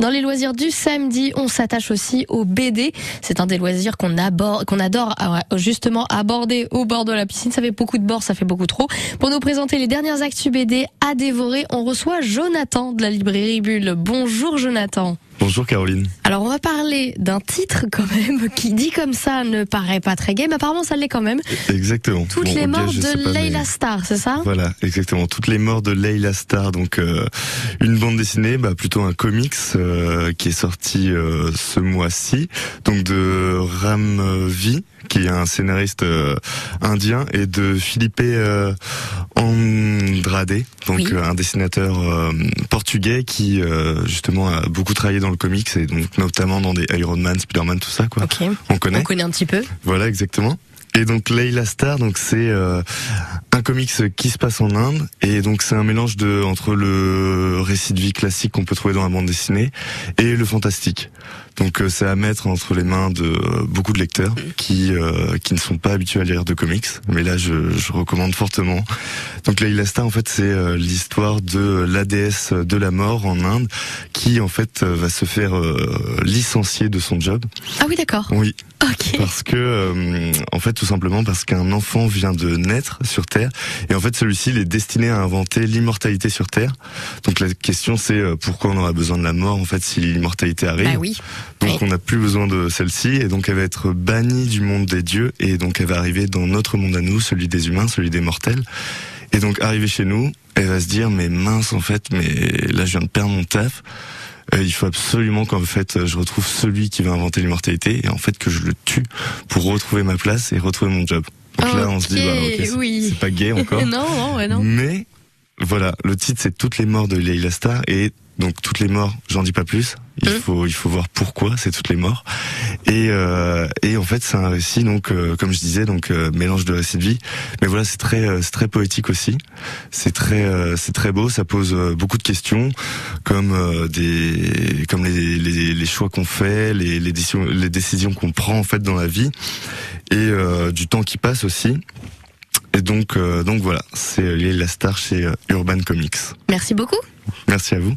Dans les loisirs du samedi, on s'attache aussi au BD. C'est un des loisirs qu'on qu'on adore ah justement aborder au bord de la piscine. Ça fait beaucoup de bord, ça fait beaucoup trop. Pour nous présenter les dernières actus BD à dévorer, on reçoit Jonathan de la librairie Bulle. Bonjour Jonathan. Bonjour Caroline. Alors on va parler d'un titre quand même qui dit comme ça ne paraît pas très gay, mais apparemment ça l'est quand même. Exactement. Toutes les morts de Leila Star, c'est ça? Voilà, exactement. Toutes les morts de Leila Star, donc euh, une bande dessinée, bah, plutôt un comics euh, qui est sorti euh, ce mois-ci, donc de Ram V qui est un scénariste indien, et de Philippe Andrade, donc un dessinateur portugais qui justement a beaucoup travaillé dans le comics et donc notamment dans des Iron Man, Spider-Man, tout ça quoi. On connaît. On connaît un petit peu. Voilà exactement. Et donc Layla Star, donc c'est euh, un comics qui se passe en Inde et donc c'est un mélange de entre le récit de vie classique qu'on peut trouver dans la bande dessinée et le fantastique. Donc euh, c'est à mettre entre les mains de euh, beaucoup de lecteurs qui qui ne sont pas habitués à lire de comics, mais là je, je recommande fortement. Donc Layla Star en fait c'est l'histoire de la déesse de la mort en Inde qui en fait va se faire licencier de son job. Ah oui d'accord. Oui. Ok. Parce que en fait tout simplement parce qu'un enfant vient de naître sur Terre et en fait celui-ci il est destiné à inventer l'immortalité sur Terre. Donc la question c'est euh, pourquoi on aura besoin de la mort en fait si l'immortalité arrive? Bah oui. Donc on n'a plus besoin de celle-ci et donc elle va être bannie du monde des dieux et donc elle va arriver dans notre monde à nous, celui des humains, celui des mortels. Et donc arriver chez nous, elle va se dire mais mince en fait, mais là je viens de perdre mon taf. Euh, il faut absolument qu'en fait je retrouve celui qui va inventer l'immortalité et en fait que je le tue pour retrouver ma place et retrouver mon job. Donc là on se dit bah, oui. c'est pas gay encore. non, non, ouais, non. Mais voilà, le titre c'est toutes les morts de Leila Star et donc toutes les morts, j'en dis pas plus. Il mmh. faut il faut voir pourquoi c'est toutes les morts. Et euh, et en fait c'est un récit donc euh, comme je disais donc euh, mélange de récits de vie. Mais voilà c'est très euh, c'est très poétique aussi. C'est très c'est très beau. Ça pose beaucoup de questions comme des comme les les, les choix qu'on fait, les les décisions les décisions qu'on prend en fait dans la vie et du temps qui passe aussi. Et donc, donc voilà, c'est la star chez Urban Comics. Merci beaucoup. Merci à vous.